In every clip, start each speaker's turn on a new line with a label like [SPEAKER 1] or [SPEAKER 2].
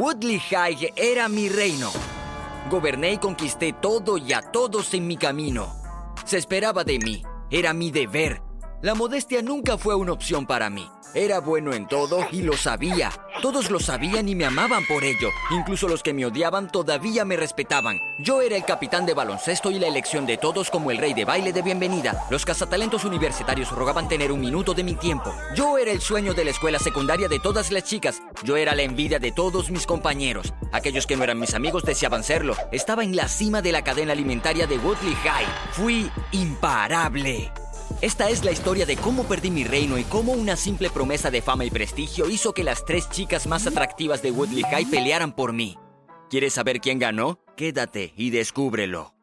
[SPEAKER 1] Woodley High era mi reino. Goberné y conquisté todo y a todos en mi camino. Se esperaba de mí. Era mi deber. La modestia nunca fue una opción para mí. Era bueno en todo y lo sabía. Todos lo sabían y me amaban por ello. Incluso los que me odiaban todavía me respetaban. Yo era el capitán de baloncesto y la elección de todos como el rey de baile de bienvenida. Los cazatalentos universitarios rogaban tener un minuto de mi tiempo. Yo era el sueño de la escuela secundaria de todas las chicas. Yo era la envidia de todos mis compañeros. Aquellos que no eran mis amigos deseaban serlo. Estaba en la cima de la cadena alimentaria de Woodley High. Fui imparable. Esta es la historia de cómo perdí mi reino y cómo una simple promesa de fama y prestigio hizo que las tres chicas más atractivas de Woodley High pelearan por mí. ¿Quieres saber quién ganó? Quédate y descúbrelo.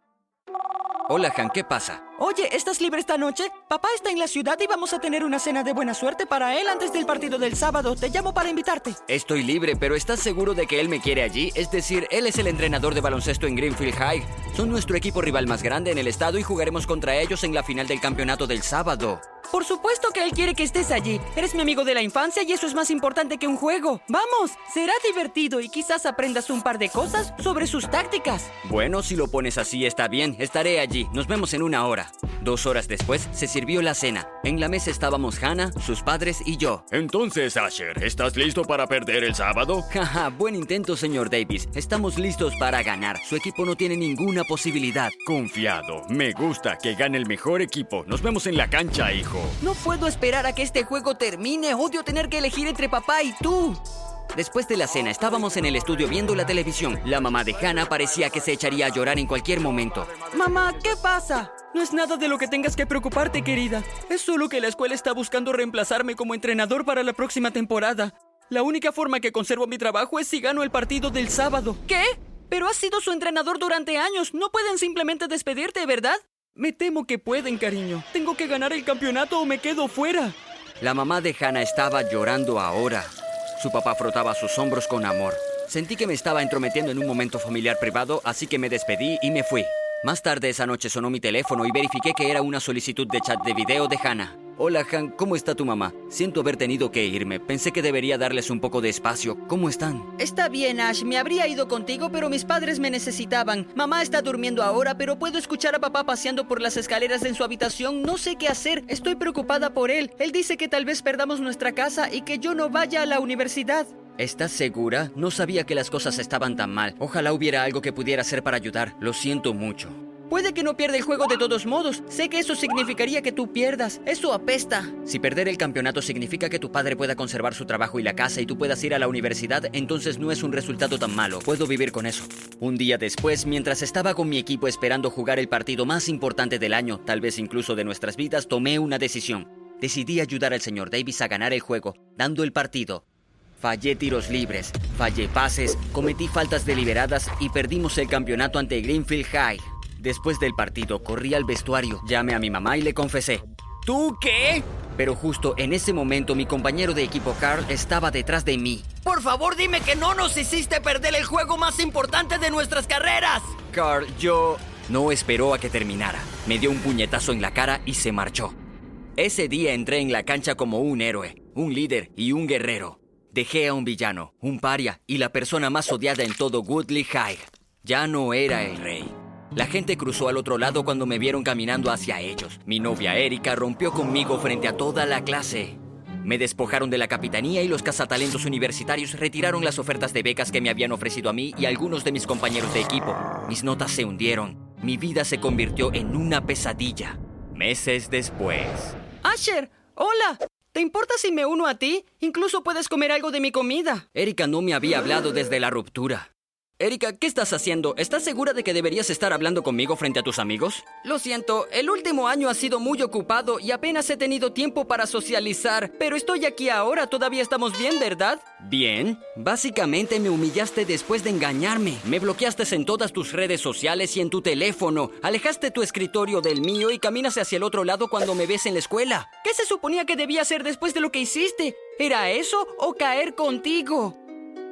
[SPEAKER 1] Hola, Han, ¿qué pasa?
[SPEAKER 2] Oye, ¿estás libre esta noche? Papá está en la ciudad y vamos a tener una cena de buena suerte para él antes del partido del sábado. Te llamo para invitarte.
[SPEAKER 1] Estoy libre, pero ¿estás seguro de que él me quiere allí? Es decir, él es el entrenador de baloncesto en Greenfield High. Son nuestro equipo rival más grande en el estado y jugaremos contra ellos en la final del campeonato del sábado.
[SPEAKER 2] Por supuesto que él quiere que estés allí. Eres mi amigo de la infancia y eso es más importante que un juego. Vamos, será divertido y quizás aprendas un par de cosas sobre sus tácticas.
[SPEAKER 1] Bueno, si lo pones así está bien. Estaré allí. Nos vemos en una hora. Dos horas después se sirvió la cena. En la mesa estábamos Hannah, sus padres y yo.
[SPEAKER 3] Entonces, Asher, ¿estás listo para perder el sábado?
[SPEAKER 1] Jaja, buen intento, señor Davis. Estamos listos para ganar. Su equipo no tiene ninguna posibilidad.
[SPEAKER 3] Confiado. Me gusta que gane el mejor equipo. Nos vemos en la cancha, hijo.
[SPEAKER 2] No puedo esperar a que este juego termine. Odio tener que elegir entre papá y tú.
[SPEAKER 1] Después de la cena estábamos en el estudio viendo la televisión. La mamá de Hannah parecía que se echaría a llorar en cualquier momento.
[SPEAKER 2] Mamá, ¿qué pasa? No es nada de lo que tengas que preocuparte, querida. Es solo que la escuela está buscando reemplazarme como entrenador para la próxima temporada. La única forma que conservo mi trabajo es si gano el partido del sábado. ¿Qué? Pero has sido su entrenador durante años. No pueden simplemente despedirte, ¿verdad? Me temo que pueden, cariño. Tengo que ganar el campeonato o me quedo fuera.
[SPEAKER 1] La mamá de Hannah estaba llorando ahora. Su papá frotaba sus hombros con amor. Sentí que me estaba entrometiendo en un momento familiar privado, así que me despedí y me fui. Más tarde esa noche sonó mi teléfono y verifiqué que era una solicitud de chat de video de Hannah. Hola Han, ¿cómo está tu mamá? Siento haber tenido que irme. Pensé que debería darles un poco de espacio. ¿Cómo están?
[SPEAKER 2] Está bien, Ash. Me habría ido contigo, pero mis padres me necesitaban. Mamá está durmiendo ahora, pero puedo escuchar a papá paseando por las escaleras en su habitación. No sé qué hacer. Estoy preocupada por él. Él dice que tal vez perdamos nuestra casa y que yo no vaya a la universidad.
[SPEAKER 1] ¿Estás segura? No sabía que las cosas estaban tan mal. Ojalá hubiera algo que pudiera hacer para ayudar. Lo siento mucho.
[SPEAKER 2] Puede que no pierda el juego de todos modos. Sé que eso significaría que tú pierdas. Eso apesta.
[SPEAKER 1] Si perder el campeonato significa que tu padre pueda conservar su trabajo y la casa y tú puedas ir a la universidad, entonces no es un resultado tan malo. Puedo vivir con eso. Un día después, mientras estaba con mi equipo esperando jugar el partido más importante del año, tal vez incluso de nuestras vidas, tomé una decisión. Decidí ayudar al señor Davis a ganar el juego, dando el partido. Fallé tiros libres, fallé pases, cometí faltas deliberadas y perdimos el campeonato ante Greenfield High. Después del partido corrí al vestuario, llamé a mi mamá y le confesé.
[SPEAKER 2] ¿Tú qué?
[SPEAKER 1] Pero justo en ese momento mi compañero de equipo Carl estaba detrás de mí.
[SPEAKER 2] Por favor dime que no nos hiciste perder el juego más importante de nuestras carreras.
[SPEAKER 1] Carl, yo... No esperó a que terminara. Me dio un puñetazo en la cara y se marchó. Ese día entré en la cancha como un héroe, un líder y un guerrero. Dejé a un villano, un paria y la persona más odiada en todo Woodley High. Ya no era el rey. La gente cruzó al otro lado cuando me vieron caminando hacia ellos. Mi novia Erika rompió conmigo frente a toda la clase. Me despojaron de la capitanía y los cazatalentos universitarios retiraron las ofertas de becas que me habían ofrecido a mí y a algunos de mis compañeros de equipo. Mis notas se hundieron. Mi vida se convirtió en una pesadilla. Meses después.
[SPEAKER 2] Asher, hola. ¿Te importa si me uno a ti? Incluso puedes comer algo de mi comida.
[SPEAKER 1] Erika no me había hablado desde la ruptura. Erika, ¿qué estás haciendo? ¿Estás segura de que deberías estar hablando conmigo frente a tus amigos?
[SPEAKER 2] Lo siento, el último año ha sido muy ocupado y apenas he tenido tiempo para socializar, pero estoy aquí ahora, todavía estamos bien, ¿verdad?
[SPEAKER 1] Bien. Básicamente me humillaste después de engañarme. Me bloqueaste en todas tus redes sociales y en tu teléfono. Alejaste tu escritorio del mío y caminas hacia el otro lado cuando me ves en la escuela.
[SPEAKER 2] ¿Qué se suponía que debía hacer después de lo que hiciste? ¿Era eso o caer contigo?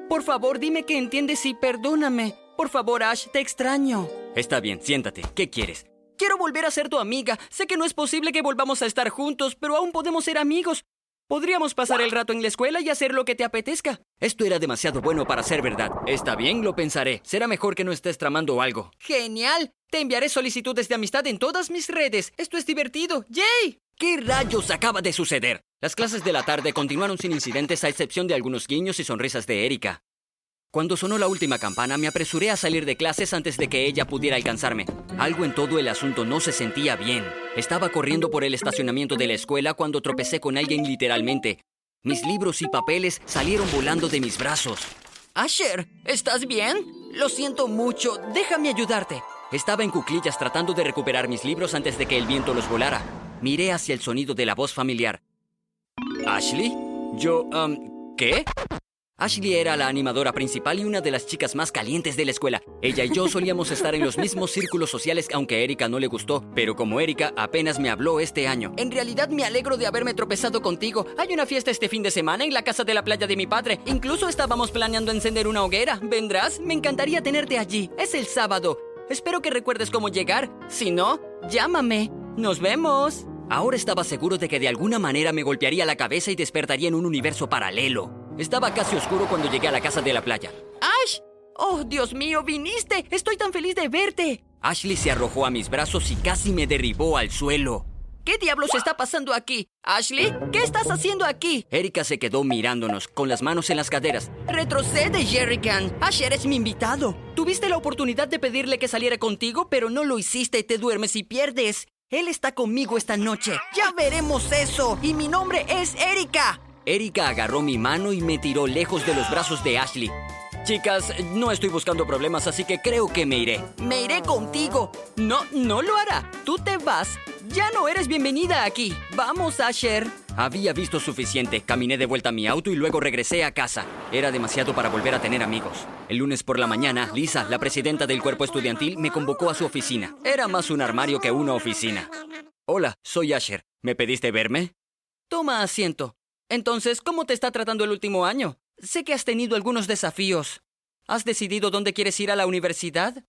[SPEAKER 2] Por favor, dime que entiendes y perdóname. Por favor, Ash, te extraño.
[SPEAKER 1] Está bien, siéntate. ¿Qué quieres?
[SPEAKER 2] Quiero volver a ser tu amiga. Sé que no es posible que volvamos a estar juntos, pero aún podemos ser amigos. Podríamos pasar el rato en la escuela y hacer lo que te apetezca.
[SPEAKER 1] Esto era demasiado bueno para ser verdad. Está bien, lo pensaré. Será mejor que no estés tramando algo.
[SPEAKER 2] ¡Genial! Te enviaré solicitudes de amistad en todas mis redes. Esto es divertido. ¡Yay!
[SPEAKER 1] ¿Qué rayos acaba de suceder? Las clases de la tarde continuaron sin incidentes a excepción de algunos guiños y sonrisas de Erika. Cuando sonó la última campana, me apresuré a salir de clases antes de que ella pudiera alcanzarme. Algo en todo el asunto no se sentía bien. Estaba corriendo por el estacionamiento de la escuela cuando tropecé con alguien literalmente. Mis libros y papeles salieron volando de mis brazos.
[SPEAKER 2] Asher, ¿estás bien? Lo siento mucho. Déjame ayudarte.
[SPEAKER 1] Estaba en cuclillas tratando de recuperar mis libros antes de que el viento los volara. Miré hacia el sonido de la voz familiar. ¿Ashley? Yo, um, ¿qué? Ashley era la animadora principal y una de las chicas más calientes de la escuela. Ella y yo solíamos estar en los mismos círculos sociales aunque a Erika no le gustó, pero como Erika apenas me habló este año.
[SPEAKER 2] En realidad me alegro de haberme tropezado contigo. Hay una fiesta este fin de semana en la casa de la playa de mi padre. Incluso estábamos planeando encender una hoguera. ¿Vendrás? Me encantaría tenerte allí. Es el sábado. Espero que recuerdes cómo llegar. Si no, llámame. Nos vemos.
[SPEAKER 1] Ahora estaba seguro de que de alguna manera me golpearía la cabeza y despertaría en un universo paralelo. Estaba casi oscuro cuando llegué a la casa de la playa.
[SPEAKER 2] ¡Ash! ¡Oh, Dios mío, viniste! Estoy tan feliz de verte.
[SPEAKER 1] Ashley se arrojó a mis brazos y casi me derribó al suelo.
[SPEAKER 2] ¿Qué diablos está pasando aquí? Ashley, ¿qué estás haciendo aquí?
[SPEAKER 1] Erika se quedó mirándonos, con las manos en las caderas.
[SPEAKER 2] Retrocede, Jerrycan. Ash, eres mi invitado. Tuviste la oportunidad de pedirle que saliera contigo, pero no lo hiciste y te duermes y pierdes. Él está conmigo esta noche. Ya veremos eso. Y mi nombre es Erika.
[SPEAKER 1] Erika agarró mi mano y me tiró lejos de los brazos de Ashley. Chicas, no estoy buscando problemas, así que creo que me iré.
[SPEAKER 2] Me iré contigo. No, no lo hará. Tú te vas. Ya no eres bienvenida aquí. Vamos, Asher.
[SPEAKER 1] Había visto suficiente. Caminé de vuelta a mi auto y luego regresé a casa. Era demasiado para volver a tener amigos. El lunes por la mañana, Lisa, la presidenta del cuerpo estudiantil, me convocó a su oficina. Era más un armario que una oficina. Hola, soy Asher. ¿Me pediste verme?
[SPEAKER 2] Toma asiento. Entonces, ¿cómo te está tratando el último año? Sé que has tenido algunos desafíos. ¿Has decidido dónde quieres ir a la universidad?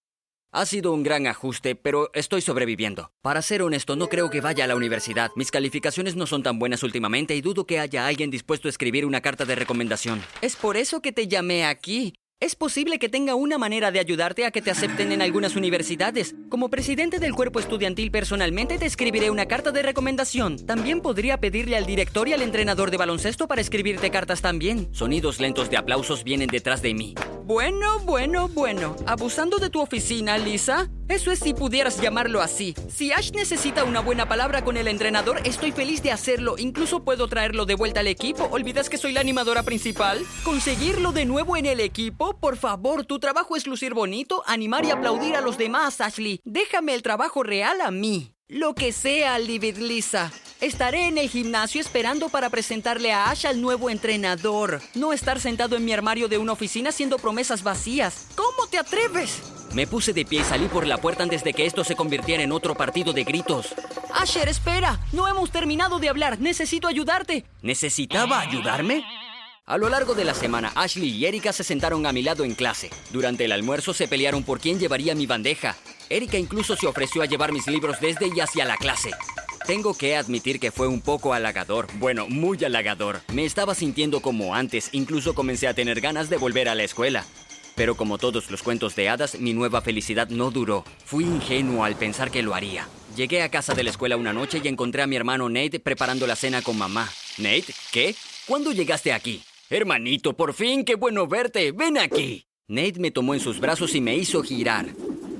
[SPEAKER 1] Ha sido un gran ajuste, pero estoy sobreviviendo. Para ser honesto, no creo que vaya a la universidad. Mis calificaciones no son tan buenas últimamente y dudo que haya alguien dispuesto a escribir una carta de recomendación.
[SPEAKER 2] Es por eso que te llamé aquí. Es posible que tenga una manera de ayudarte a que te acepten en algunas universidades. Como presidente del cuerpo estudiantil personalmente te escribiré una carta de recomendación. También podría pedirle al director y al entrenador de baloncesto para escribirte cartas también.
[SPEAKER 1] Sonidos lentos de aplausos vienen detrás de mí.
[SPEAKER 2] Bueno, bueno, bueno. ¿Abusando de tu oficina, Lisa? Eso es si pudieras llamarlo así. Si Ash necesita una buena palabra con el entrenador, estoy feliz de hacerlo. Incluso puedo traerlo de vuelta al equipo. ¿Olvidas que soy la animadora principal? ¿Conseguirlo de nuevo en el equipo? Por favor, tu trabajo es lucir bonito, animar y aplaudir a los demás, Ashley. Déjame el trabajo real a mí. Lo que sea, Livid Lisa. Estaré en el gimnasio esperando para presentarle a Ash al nuevo entrenador. No estar sentado en mi armario de una oficina haciendo promesas vacías. ¿Cómo te atreves?
[SPEAKER 1] Me puse de pie y salí por la puerta antes de que esto se convirtiera en otro partido de gritos.
[SPEAKER 2] Asher, espera. No hemos terminado de hablar. Necesito ayudarte.
[SPEAKER 1] ¿Necesitaba ayudarme? A lo largo de la semana, Ashley y Erika se sentaron a mi lado en clase. Durante el almuerzo se pelearon por quién llevaría mi bandeja. Erika incluso se ofreció a llevar mis libros desde y hacia la clase. Tengo que admitir que fue un poco halagador, bueno, muy halagador. Me estaba sintiendo como antes, incluso comencé a tener ganas de volver a la escuela. Pero como todos los cuentos de hadas, mi nueva felicidad no duró. Fui ingenuo al pensar que lo haría. Llegué a casa de la escuela una noche y encontré a mi hermano Nate preparando la cena con mamá. Nate, ¿qué? ¿Cuándo llegaste aquí? Hermanito, por fin, qué bueno verte. Ven aquí. Nate me tomó en sus brazos y me hizo girar.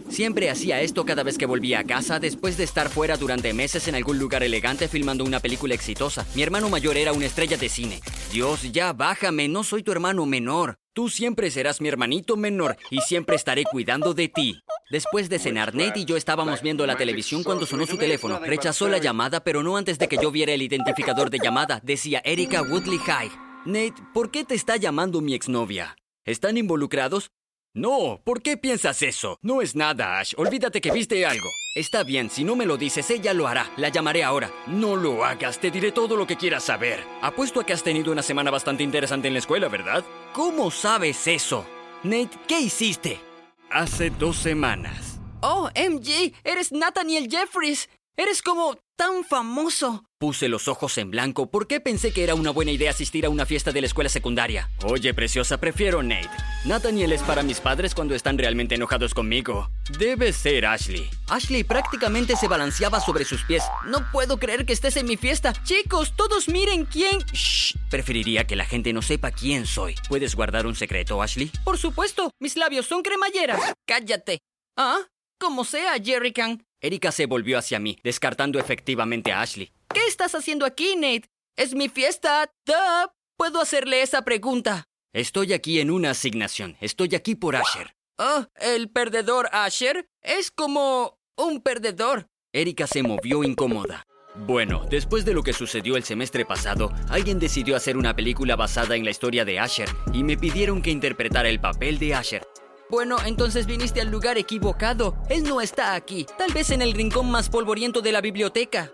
[SPEAKER 1] Siempre hacía esto cada vez que volvía a casa después de estar fuera durante meses en algún lugar elegante filmando una película exitosa. Mi hermano mayor era una estrella de cine. Dios, ya bájame, no soy tu hermano menor. Tú siempre serás mi hermanito menor y siempre estaré cuidando de ti. Después de cenar, Nate y yo estábamos viendo la televisión cuando sonó su teléfono. Rechazó la llamada, pero no antes de que yo viera el identificador de llamada. Decía Erika Woodley High. Nate, ¿por qué te está llamando mi exnovia? ¿Están involucrados? No, ¿por qué piensas eso? No es nada, Ash. Olvídate que viste algo. Está bien, si no me lo dices, ella lo hará. La llamaré ahora. No lo hagas, te diré todo lo que quieras saber. Apuesto a que has tenido una semana bastante interesante en la escuela, ¿verdad? ¿Cómo sabes eso? Nate, ¿qué hiciste? Hace dos semanas.
[SPEAKER 2] Oh, MJ, eres Nathaniel Jeffries. Eres como... tan famoso.
[SPEAKER 1] Puse los ojos en blanco porque pensé que era una buena idea asistir a una fiesta de la escuela secundaria. Oye, preciosa, prefiero Nate. Nathaniel es para mis padres cuando están realmente enojados conmigo. Debe ser Ashley. Ashley prácticamente se balanceaba sobre sus pies. No puedo creer que estés en mi fiesta. Chicos, todos miren quién... Shh. Preferiría que la gente no sepa quién soy. ¿Puedes guardar un secreto, Ashley?
[SPEAKER 2] Por supuesto, mis labios son cremalleras. Cállate. Ah, como sea, Jerrycan.
[SPEAKER 1] Erika se volvió hacia mí, descartando efectivamente a Ashley.
[SPEAKER 2] ¿Qué estás haciendo aquí, Nate? Es mi fiesta. Duh. Puedo hacerle esa pregunta.
[SPEAKER 1] Estoy aquí en una asignación. Estoy aquí por Asher.
[SPEAKER 2] Oh, el perdedor Asher es como un perdedor.
[SPEAKER 1] Erika se movió incómoda. Bueno, después de lo que sucedió el semestre pasado, alguien decidió hacer una película basada en la historia de Asher y me pidieron que interpretara el papel de Asher.
[SPEAKER 2] Bueno, entonces viniste al lugar equivocado. Él no está aquí. Tal vez en el rincón más polvoriento de la biblioteca.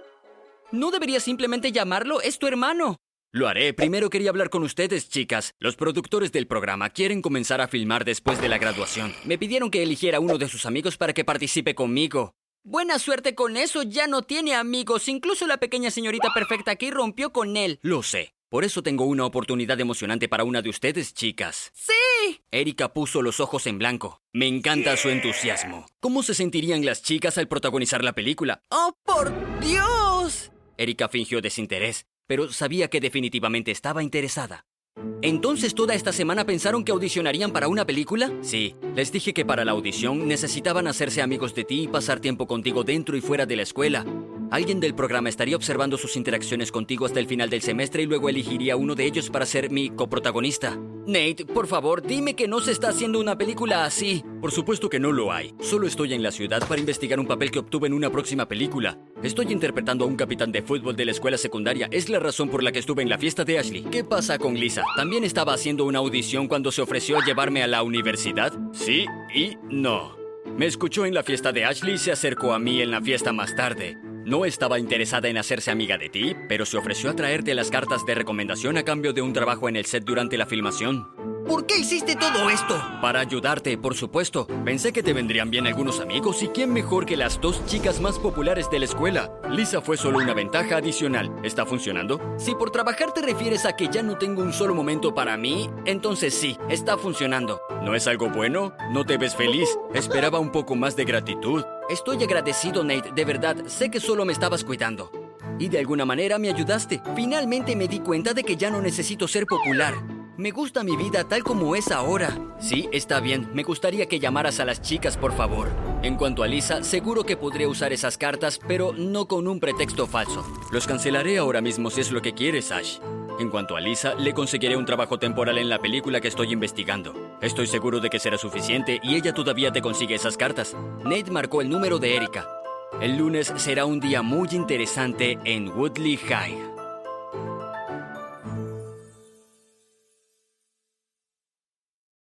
[SPEAKER 2] ¿No deberías simplemente llamarlo? Es tu hermano.
[SPEAKER 1] Lo haré. Primero quería hablar con ustedes, chicas. Los productores del programa quieren comenzar a filmar después de la graduación. Me pidieron que eligiera uno de sus amigos para que participe conmigo.
[SPEAKER 2] Buena suerte con eso, ya no tiene amigos. Incluso la pequeña señorita perfecta aquí rompió con él.
[SPEAKER 1] Lo sé. Por eso tengo una oportunidad emocionante para una de ustedes, chicas.
[SPEAKER 2] ¡Sí!
[SPEAKER 1] Erika puso los ojos en blanco. Me encanta su entusiasmo. ¿Cómo se sentirían las chicas al protagonizar la película?
[SPEAKER 2] ¡Oh, por Dios!
[SPEAKER 1] Erika fingió desinterés, pero sabía que definitivamente estaba interesada. ¿Entonces toda esta semana pensaron que audicionarían para una película? Sí, les dije que para la audición necesitaban hacerse amigos de ti y pasar tiempo contigo dentro y fuera de la escuela. Alguien del programa estaría observando sus interacciones contigo hasta el final del semestre y luego elegiría uno de ellos para ser mi coprotagonista. Nate, por favor, dime que no se está haciendo una película así. Por supuesto que no lo hay. Solo estoy en la ciudad para investigar un papel que obtuve en una próxima película. Estoy interpretando a un capitán de fútbol de la escuela secundaria. Es la razón por la que estuve en la fiesta de Ashley. ¿Qué pasa con Lisa? ¿También estaba haciendo una audición cuando se ofreció a llevarme a la universidad? Sí y no. Me escuchó en la fiesta de Ashley y se acercó a mí en la fiesta más tarde. No estaba interesada en hacerse amiga de ti, pero se ofreció a traerte las cartas de recomendación a cambio de un trabajo en el set durante la filmación.
[SPEAKER 2] ¿Por qué hiciste todo esto?
[SPEAKER 1] Para ayudarte, por supuesto. Pensé que te vendrían bien algunos amigos y quién mejor que las dos chicas más populares de la escuela. Lisa fue solo una ventaja adicional. ¿Está funcionando? Si por trabajar te refieres a que ya no tengo un solo momento para mí, entonces sí, está funcionando. ¿No es algo bueno? ¿No te ves feliz? Esperaba un poco más de gratitud. Estoy agradecido, Nate, de verdad. Sé que solo me estabas cuidando. Y de alguna manera me ayudaste. Finalmente me di cuenta de que ya no necesito ser popular. Me gusta mi vida tal como es ahora. Sí, está bien. Me gustaría que llamaras a las chicas, por favor. En cuanto a Lisa, seguro que podría usar esas cartas, pero no con un pretexto falso. Los cancelaré ahora mismo si es lo que quieres, Ash. En cuanto a Lisa, le conseguiré un trabajo temporal en la película que estoy investigando. Estoy seguro de que será suficiente y ella todavía te consigue esas cartas. Nate marcó el número de Erika. El lunes será un día muy interesante en Woodley High.